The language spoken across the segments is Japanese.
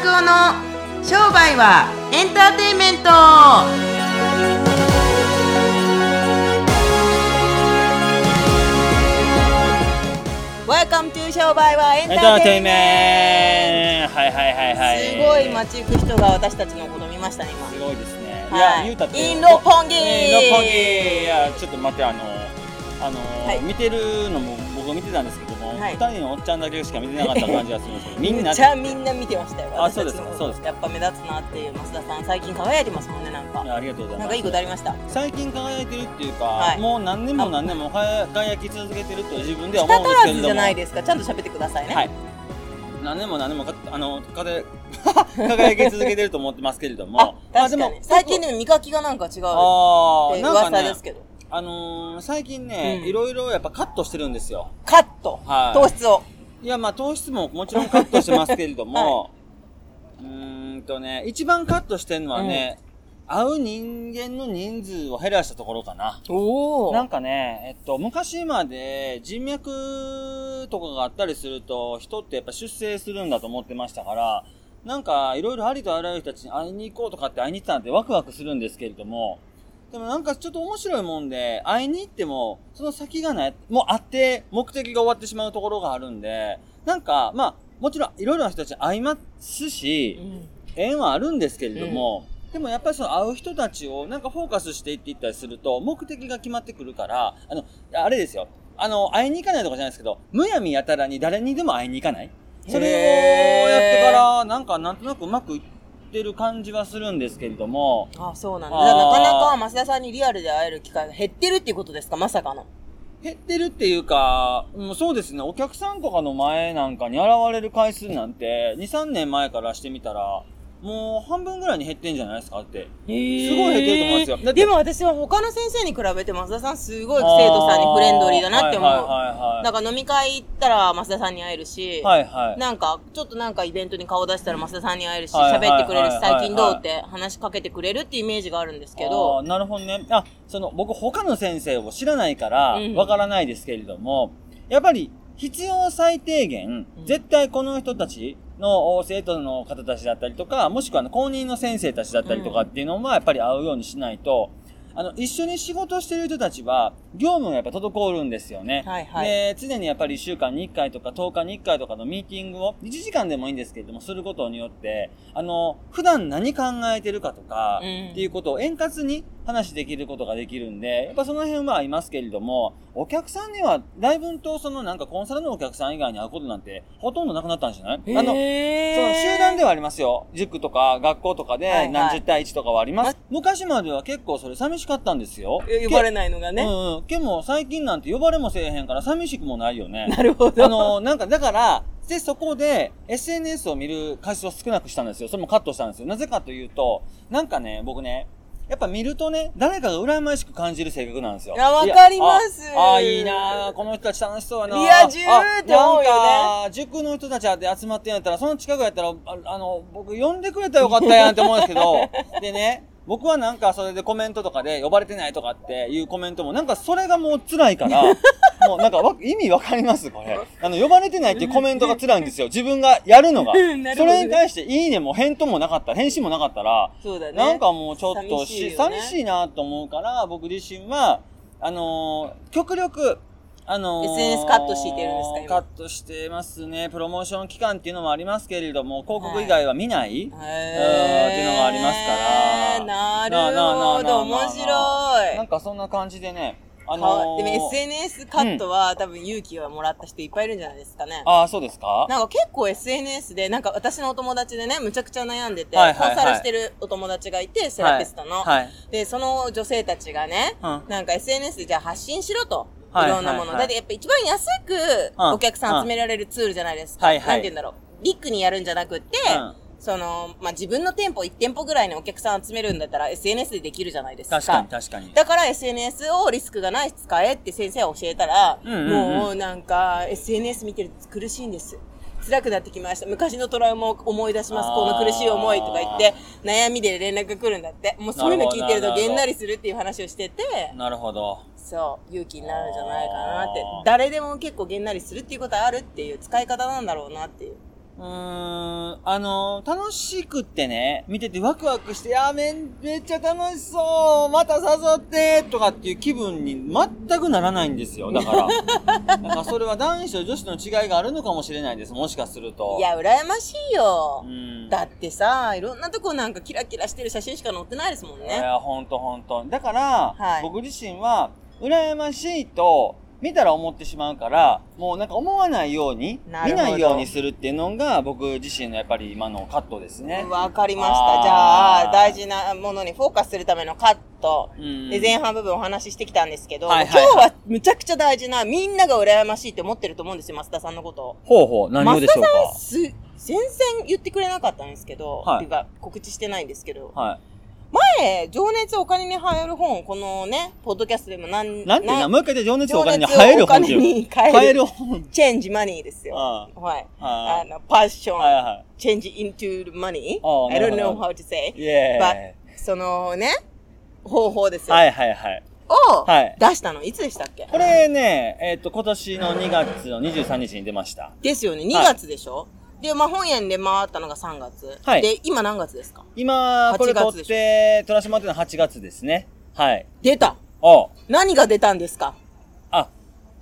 拓夫の商売はエンターテインメント。ワ e 商売はエンターテイメント。はいはいはいはい。トすごい街行く人が私たちのこと見ましたね今。すごいですね、はい。い、や言うたって。インロポンギー。インロポンギー。いやちょっと待ってあのあの、はい。見てるのも僕見てたんですけども、はい。二人のおっちゃんだけしか見てなかった感じがするんですけど。みんな。めっちゃみんな見てましたよ。あそうですかそうですか。やっぱ目立つなっていう増田さん最近輝いてますもんねなんか。ありがとうございます。なんかいいことありました？最近輝いてるっていうか、はい。もう何年も何年も輝き続けてると自分では思舌うんですけれども。じゃないですかちゃんと喋ってくださいね。はい。何年も何年もかあのかで 輝き続けてると思ってますけれども。あ確かに。まあでも最近でも磨きがなんか違うってあーなんかね噂ですけどあのー、最近ね、うん。いろいろやっぱカットしてるんですよ。カット。はい。糖質を。いや、まあ糖質ももちろんカットしてますけれども、うーんとね、一番カットしてるのはね、会う人間の人数を減らしたところかな。おなんかね、えっと、昔まで人脈とかがあったりすると、人ってやっぱ出世するんだと思ってましたから、なんかいろいろありとあらゆる人たちに会いに行こうとかって会いに行ってたなんてワクワクするんですけれども、でもなんかちょっと面白いもんで、会いに行っても、その先がない、もう会って目的が終わってしまうところがあるんで、なんか、まあ、もちろんいろいろな人たちに会いますし、縁はあるんですけれども、でもやっぱりその会う人たちをなんかフォーカスしていっていったりすると、目的が決まってくるから、あの、あれですよ。あの、会いに行かないとかじゃないですけど、むやみやたらに誰にでも会いに行かない。それをやってから、なんかなんとなくうまくいってる感じはするんですけれども、あそうなんだ。なかなか増田さんにリアルで会える機会が減ってるっていうことですか？まさかの。減ってるっていうか、うんそうですね、お客さんとかの前なんかに現れる回数なんて、2、3年前からしてみたら、もう半分ぐらいに減ってんじゃないですか？って。すごい減ってると思うんですよでも私は他の先生に比べて増田さんすごい生徒さんにフレンドリーだなって思う。はいはいなんか飲み会行ったら増田さんに会えるし、はいはい。はいはい。なんかちょっとなんかイベントに顔出したら増田さんに会えるし、はいはい喋ってくれるし、はいはい最近どうって話しかけてくれるっていうイメージがあるんですけどなるほどね。あ、その、僕他の先生を知らないからうん、わからないですけれども、やっぱり、必要最低限、うん。絶対この人たちの生徒の方たちだったりとか、もしくはあの公認の先生たちだったりとかっていうのは、やっぱり会うようにしないと、あの、一緒に仕事してる人たちは、業務がやっぱ滞るんですよね。はいはい。で、常にやっぱり1週間に1回とか10日に1回とかのミーティングを、1時間でもいいんですけれども、することによって、あの、普段何考えてるかとか、うん。っていうことを円滑に話できることができるんで、やっぱその辺はありますけれども、お客さんには、だいぶんとそのなんかコンサルのお客さん以外に会うことなんて、ほとんどなくなったんじゃない？あの、その集団でははありますよ。塾とか学校とかはいはいで何十対1とかはあります。昔までは結構それ寂しかったんですよ。呼ばれないのがね。うんうん。けも最近なんて呼ばれもせえへんから寂しくもないよね。なるほど。あの、なんか、だから、で、そこで、SNS を見る回数を少なくしたんですよ。それもカットしたんですよ。なぜかというと、なんかね、僕ね、やっぱ見るとね、誰かが羨ましく感じる性格なんですよ。いやわかります。ああ、いいなあこの人たち楽しそうやな。リア充って思うよね。あなんか、塾の人たちで集まってんやったら、その近くやったら、ああの、僕呼んでくれたらよかったやんって思うんですけど、でね、僕はなんかそれでコメントとかで呼ばれてないとかっていうコメントもなんかそれがもう辛いから、もうなんかわ意味わかりますこれ。あの、呼ばれてないっていうコメントが辛いんですよ。自分がやるのが。それに対していいねも返答もなかった、返信もなかったら、そうだね。なんかもうちょっとし、寂しいよね寂しいなと思うから、僕自身は、あのー極力、あのー SNS カットしてるんですか今？カットしてますね。プロモーション期間っていうのもありますけれども、広告以外は見ない、へーうんっていうのがありますからなるほど、面白なんい。かそんな感じでね、あかのーでも SNS カットは、多分勇気をもらった人いっぱいいるんじゃないですかね。ああ、そうですか？なんか結構 SNS で、なんか私のお友達でね、むちゃくちゃ悩んでて、はいはいはいコンサルしてるお友達がいて、セラピストの。はい。で、その女性たちがね、うんなんか SNS でじゃあ発信しろと。はいいろんなもの。だってやっぱ一番安くうんお客さん集められるツールじゃないですか。はいはいなんて言うんだろう。ビッグにやるんじゃなくって、うんその、まあ、自分の店舗1店舗ぐらいにお客さん集めるんだったら SNS でできるじゃないですか。確かに確かに。だから SNS をリスクがないし使えって先生は教えたら、うんうんうんもうなんか SNS 見てると苦しいんです。辛くなってきました。昔のトラウマを思い出します。この苦しい思いとか言って、悩みで連絡が来るんだって。もうそういうの聞いてるとげんなりするっていう話をしてて、なるほど。そう、勇気になるんじゃないかなって。誰でも結構げんなりするっていうことはあるっていう使い方なんだろうなっていう。うーん、あの、楽しくってね、見ててワクワクして、いやめん、めっちゃ楽しそうまた誘ってとかっていう気分に全くならないんですよ。だから。なんかそれは男子と女子の違いがあるのかもしれないです。もしかすると。いや、羨ましいよう。ん。だってさ、いろんなとこなんかキラキラしてる写真しか載ってないですもんね。いや、ほんとほんと。だから、はい僕自身は、羨ましいと、見たら思ってしまうから、もうなんか思わないように、見ないようにするっていうのが、僕自身のやっぱり今のカットですね。わかりました。じゃあ、大事なものにフォーカスするためのカット。うんで、前半部分お話ししてきたんですけど、はいはいはい今日はむちゃくちゃ大事な、みんなが羨ましいって思ってると思うんですよ、増田さんのことを。ほうほう、何をでしょう増田さんす、全然言ってくれなかったんですけど、はいっていうか告知してないんですけど、か。はい。前、情熱お金に入る本、このね、ポッドキャストでも何、なんてな、もう一回で情熱お金に情熱入る本っていう。お金に変変ええるる本。チェンジマニーですよ。あはい。ああの、パッション、はいはチェンジ into the money. I な don't know ど how to say. い。イエー But そのね、方法ですイ。よ。はいはいはい。をはい出したの、いつでしたっけ？これね、えっ、と、今年の2月の23日に出ました。ですよね、2はい月でしょ、で、まあ本屋で回ったのが3月。はいで、今何月ですか？今、これ撮っ8月でて、撮らせてもらってるのは8月ですね。はい。出たお何が出たんですか？あ、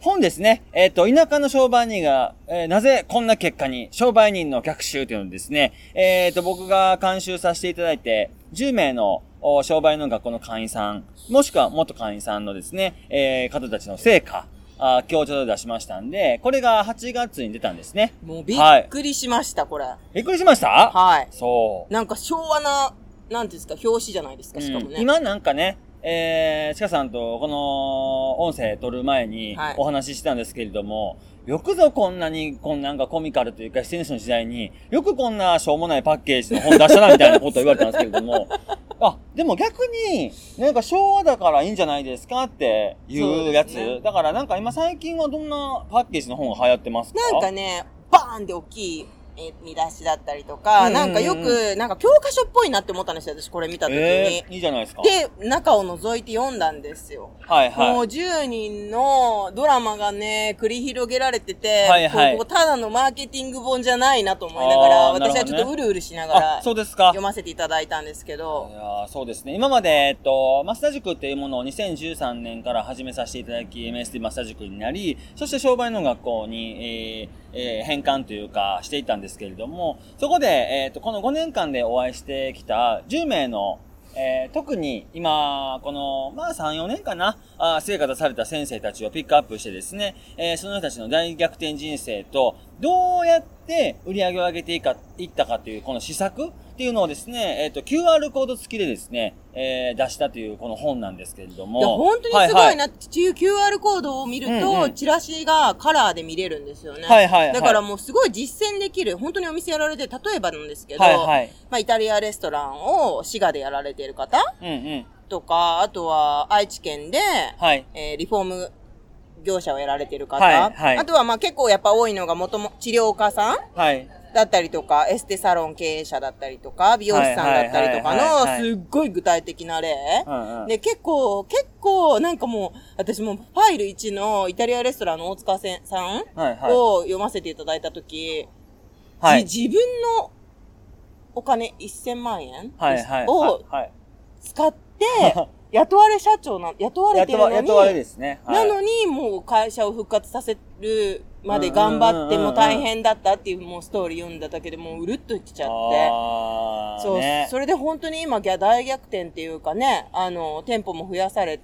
本ですね。えっ、と、田舎の商売人が、えーなぜこんな結果に、商売人の逆襲というのですね、えっ、と、僕が監修させていただいて、10名のお商売の学校の会員さん、もしくは元会員さんのですね、えー方たちの成果、あ今日ちょっと出しましたんで、これが8月に出たんですね。もうびっくりしました、これ。びっくりしました？はい。そう。なんか昭和な、なんですか、表紙じゃないですか、しかもね。うん今なんかね、えー、ちかさんとこの音声撮る前にはいお話ししたんですけれども、よくぞこんなに、こんなんかコミカルというか SNS の時代に、よくこんなしょうもないパッケージの本出したなみたいなことを言われたんですけれども、あ、でも逆に、なんか昭和だからいいんじゃないですかっていうやつ？ねだからなんか今最近はどんなパッケージの本が流行ってますか？なんかね、バーンって大きいえ見出しだったりとか、うんうんうんなんかよく、なんか教科書っぽいなって思ったんですよ、私これ見た時に。えー、いいじゃないですか。で、中を覗いて読んだんですよ。はいはい。もう10人のドラマがね、繰り広げられてて、はいはいこうただのマーケティング本じゃないなと思いながら、私はちょっとうるうるしながらあ、そうですか。読ませていただいたんですけいど、やーそうですね。今まで、えっと、マスター塾っていうものを2013年から始めさせていただき、MSD マスター塾になり、そして商売の学校に、えーえー変換というかしていたんですけれども、そこで、えっと、この5年間でお会いしてきた10名のえー特に今、この、まあ3、4年かな、あ成果出された先生たちをピックアップしてですね、えーその人たちの大逆転人生と、どうやって売り上げを上げていかいったかという、この施策っていうのをですね、えっ、と、QR コード付きでですね、えー出したというこの本なんですけれども。いや、本当にすごはいなって、QR コードを見ると、うんうんチラシがカラーで見れるんですよね。はいはいはいだからもうすごい実践できる、本当にお店やられてる、例えばなんですけど、はいはい。まあ、イタリアレストランを滋賀でやられている方うんうん。とか、あとは愛知県で、はい。えーリフォーム業者をやられている方、はいはいあとはまあ結構やっぱ多いのがもとも治療家さんはい。だったりとか、エステサロン経営者だったりとか、美容師さんだったりとかの、すっごい具体的な例。で、結構、結構、なんかもう、私もうファイル1のイタリアレストランの大塚さんはいはい。を読ませていただいたとき、はい。じ自分のお金1000万円。をはい。使って、雇われ社長な、雇われてるのに、雇われですね。はないのに、もう会社を復活させるまで頑張っても大変だったっていうもうストーリー読んだだけでもううるっときちゃって。そう、ね、それで本当に今ギャ大逆転っていうかね、あの、店舗も増やされて。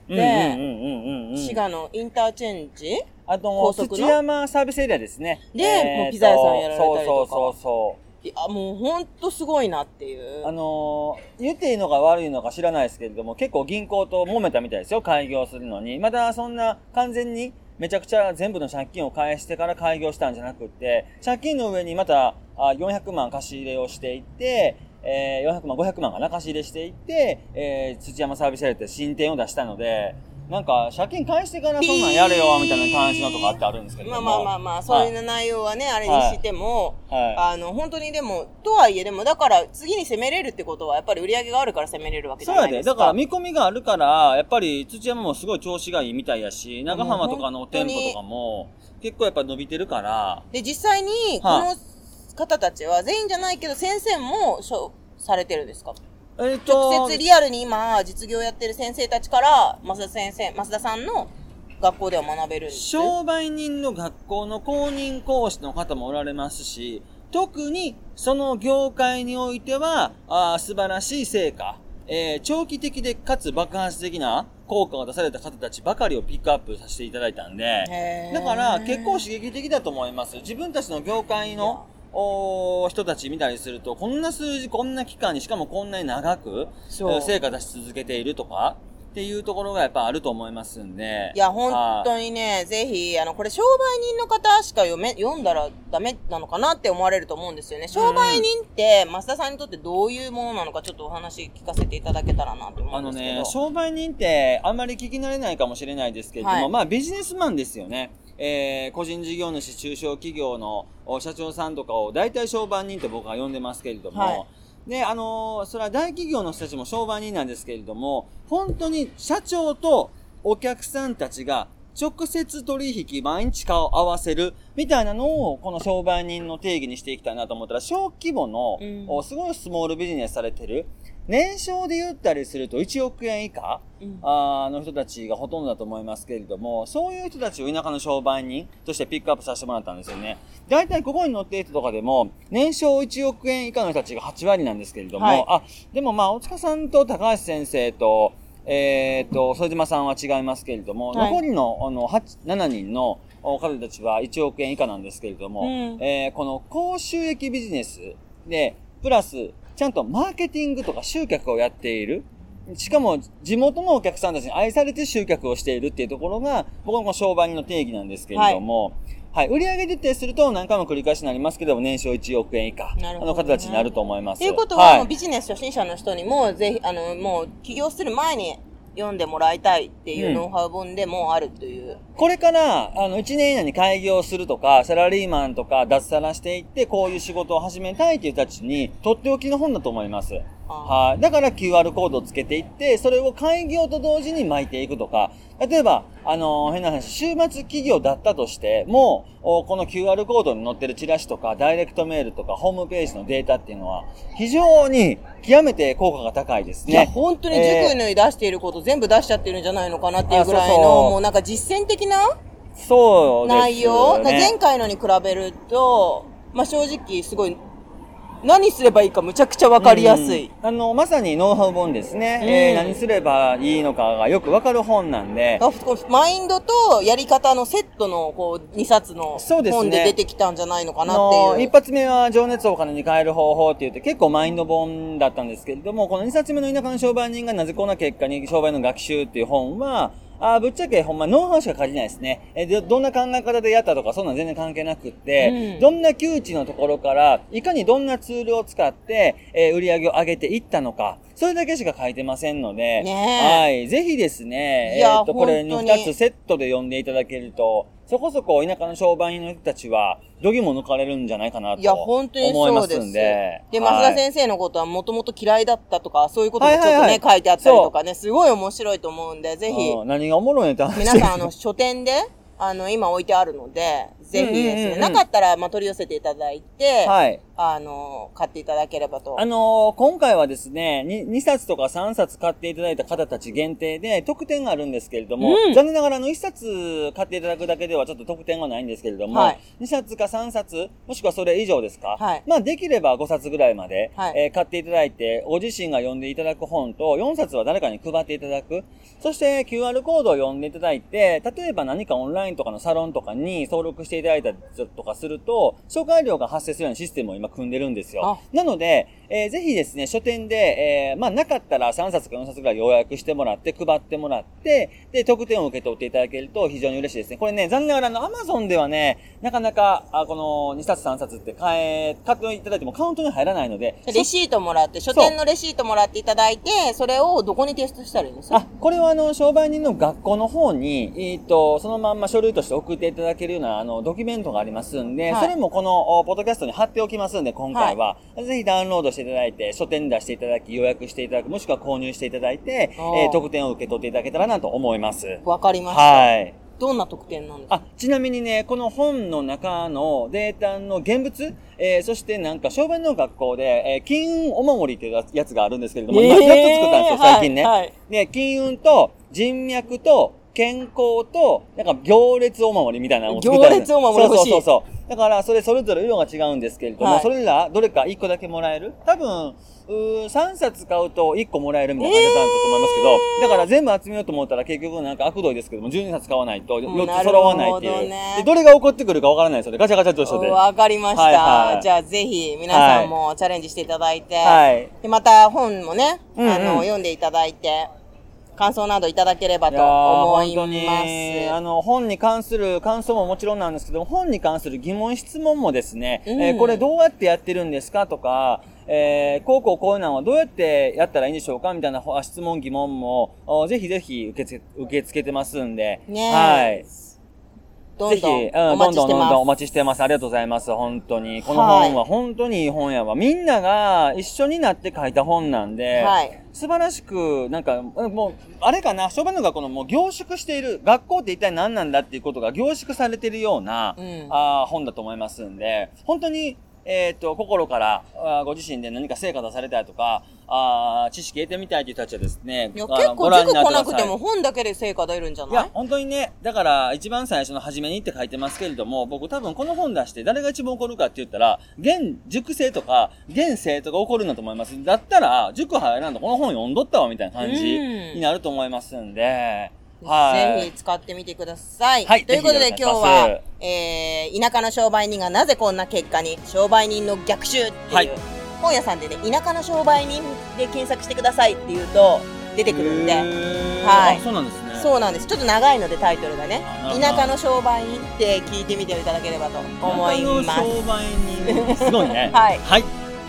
滋賀のインターチェンジ？あと、土山サービスエリアですね。でえーともうピザ屋さんやられたりとかそうそうそうそう。いや、もう本当すごいなっていう。あのー言っていいのか悪いのか知らないですけれども、結構銀行と揉めたみたいですよ、開業するのに。まだそんな完全にめちゃくちゃ全部の借金を返してから開業したんじゃなくって、借金の上にまた400万貸し入れをしていって、えー、400万、500万かな貸し入れしていって、えー、土山サービスエリアって新店を出したので、なんか借金返してからそんなんやれよ、みたいな感じのとかってあるんですけれまあ。まあまあまあ、そういう内容はね、あれにしても、はい。あの、本当にでも、とはいえでも、だから次に攻めれるってことは、やっぱり売り上げがあるから攻めれるわけじそうやで。ゃないですか。だから見込みがあるから、やっぱり土山もすごい調子がいいみたいやし、長浜とかの店舗とかも結構やっぱ伸びてるから、で、実際に、こはの方たちは全員じゃないけど先生もしょされてるんですか？えっと。直接リアルに今実業やってる先生たちから増田先生増田さんの学校では学べるんです？商売人の学校の公認講師の方もおられますし、特にその業界においては、あー素晴らしい成果、えー長期的でかつ爆発的な効果が出された方たちばかりをピックアップさせていただいたんで、だから結構刺激的だと思います。自分たちの業界の人たち見たりすると、こんな数字、こんな期間に、しかもこんなに長く、成果出し続けているとか、っていうところがやっぱあると思いますんで。いや、本はい当にね、ぜひ、あの、これ、商売人の方しか読め、読んだらダメなのかなって思われると思うんですよね。商売人って、増田さんにとってどういうものなのか、ちょっとお話聞かせていただけたらなと思あのうんですけど。ね、商売人ってあんまり聞き慣れないかもしれないですけれども、はいまあビジネスマンですよね。えー個人事業主、中小企業のお社長さんとかを大体商売人って僕は呼んでますけれども、はい。で、あのーそれは大企業の人たちも商売人なんですけれども、本当に社長とお客さんたちが直接取引、毎日顔を合わせる、みたいなのを、この商売人の定義にしていきたいなと思ったら、小規模の、すごいスモールビジネスされてる、年商で言ったりすると1億円以下、うん。あーの人たちがほとんどだと思いますけれども、そういう人たちを田舎の商売人としてピックアップさせてもらったんですよね。大体ここに載っている人とかでも、年商1億円以下の人たちが8割なんですけれども、はい。あ、でもまあ、大塚さんと高橋先生と、えーっと、副島さんは違いますけれども、はい。残りのあの8 7人のお方たちは1億円以下なんですけれども、うん。えーこの高収益ビジネスで、プラス、ちゃんとマーケティングとか集客をやっている。しかも、地元のお客さんたちに愛されて集客をしているっていうところが、僕の商売人の定義なんですけれども、はい、売上徹底すると何回も繰り返しになりますけども、年商1億円以下の方たちになると思います。ということは、いもうビジネス初心者の人にも、ぜひ、あの、もう、起業する前に読んでもらいたいっていううんノウハウ本でもうあるという。これから、あの、1年以内に開業するとか、サラリーマンとか脱サラしていって、こういう仕事を始めたいっていう人たちに、とっておきの本だと思います。あはい。だから QR コードをつけていって、それを開業と同時に巻いていくとか、例えば、あの変な話、週末企業だったとして、もこの QR コードに載ってるチラシとか、ダイレクトメールとか、ホームページのデータっていうのは、非常に極めて効果が高いですいや、ね。本当にえー塾に出していること全部出しちゃってるんじゃないのかなっていうぐらいの、あそうそうもうなんか実践的なそうです、ね。内容、前回のに比べると、まあ正直すごい、何すればいいかむちゃくちゃわかりやすい。うんあの、まさにノウハウ本ですね。うんえー何すればいいのかがよくわかる本なんで、マインドとやり方のセットのこう2冊の本で出てきたんじゃないのかあなっていう。の一発目は情熱をお金に変える方法って言って結構マインド本だったんですけれども、この2冊目の田舎の商売人がなぜこんな結果に商売の学習っていう本は、あーぶっちゃけほんまノウハウしか書いてないですね。えでどんな考え方でやったとかそんなん全然関係なくって、うんどんな窮地のところから、いかにどんなツールを使って、えー売り上げを上げていったのか、それだけしか書いてませんので、はい。ぜひですね、えーっと、これに2つセットで読んでいただけると、そこそこ田舎の商売人の人たちは、どぎも抜かれるんじゃないかなといや、本当に思いますそうです。んで。増田先生のことはもともと嫌いだったとか、そういうこともちょっとね、はいはいはい。書いてあったりとかね、すごい面白いと思うんで、ぜひ、うん。何がおもろいねって話皆さん、あの、書店で、あの、今置いてあるので、ぜひですね、うんうんうんうんなかったら、まあ、取り寄せていただいて、はい。あの、買っていただければと。あのー今回はですね2、2冊とか3冊買っていただいた方たち限定で特典があるんですけれども、うん残念ながらあの1冊買っていただくだけではちょっと特典はないんですけれども、はい2冊か3冊、もしくはそれ以上ですか、はいまあできれば5冊ぐらいまで、はいえー買っていただいて、ご自身が読んでいただく本と4冊は誰かに配っていただく。そして QR コードを読んでいただいて、例えば何かオンラインとかのサロンとかに登録していただいたりとかすると、紹介料が発生するようなシステムを今組んでるんですよ。あなので、えーぜひですね、書店で、えーまあ、なかったら3冊か4冊ぐらい予約してもらって、配ってもらって、で、特典を受け取っていただけると非常に嬉しいですね。これね、残念ながら、あの、アマゾンではね、なかなか、あこの2冊3冊って買え、買っていただいてもカウントに入らないので、レシートもらって、書店のレシートもらっていただいて、それをどこに提出したらいいんですか？あ、これはあの、商売人の学校の方に、えっ、と、そのまんま書類として送っていただけるような、あの、ドキュメントがありますんで、はいそれもこの、おポッドキャストに貼っておきますんで、今回は。ぜひダウンロードしていただいて、書店に出していただき、予約していただく、もしくは購入していただいて、えー特典を受け取っていただけたらなと思います。わかりました。はい。どんな特典なんですか？あ、ちなみにね、この本の中のデータの現物、えー、そしてなんか、商売の学校で、えー、金運お守りっていうやつがあるんですけれども、今、やっと作ったんですよ、最近ね。はいはいで、金運と人脈と健康と、なんか行列お守りみたいなのを作った行列お守り欲しいそうそうそう。だから、それそれぞれ色が違うんですけれども、はいそれらどれか1個だけもらえる？多分、うー3冊買うと1個もらえるみたいな感じだったと思いますけど、だから全部集めようと思ったら結局なんか悪どいですけども、12冊買わないと4つ揃わないっていう。なるほどねでどれが起こってくるかわからないですよね。ガチャガチャと一緒で。はわかりました。はいはいじゃあぜひ皆さんもチャレンジしていただいて、い。でまた本もね、うんうんあの、読んでいただいて、感想などいただければと思います。の、本に関する感想ももちろんなんですけど、本に関する疑問、質問もですね、うんえーこれどうやってやってるんですかとか、えー、こうこうこういうのはどうやってやったらいいんでしょうかみたいなほ質問、疑問も、おぜひぜひ受け付け、受け付けてますんで、ねはい。ぜひ、どんどんうん、おどんどんどん待ちしてます。どんお待ちしてます。ありがとうございます。本当に。この本は本当にいい本やわ。みんなが一緒になって書いた本なんで、はい素晴らしく、なんか、もう、あれかな、小弁の学校のもう凝縮している、学校って一体何なんだっていうことが凝縮されているような、うんあー本だと思いますんで、本当に、えっ、と、心からあーご自身で何か成果出されたいとか、あー知識得てみたいという人たちはですね、いや、結構ご覧に塾来なくても本だけで成果出るんじゃない？いや、本当にね、だから、一番最初の初めにって書いてますけれども、僕多分この本出して誰が一番怒るかって言ったら、現塾生とか、現生徒が怒るんだと思います。だったら、塾入らんとこの本読んどったわ、みたいな感じうん。になると思いますんで、はい。ぜひ使ってみてください。はいということで今日は、えー、田舎の商売人がなぜこんな結果に、商売人の逆襲っていう、はい本屋さんでね、田舎の商売人で検索してくださいって言うと出てくるんで、はいあそうなんですね。そうなんです。ちょっと長いのでタイトルがね田舎の商売人って聞いてみていただければと思います。商売人、すごいね。はいはい。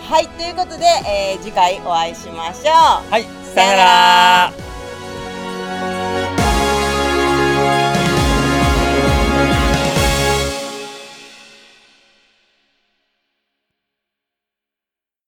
はい、ということで、えー、次回お会いしましょう。はい。さよなら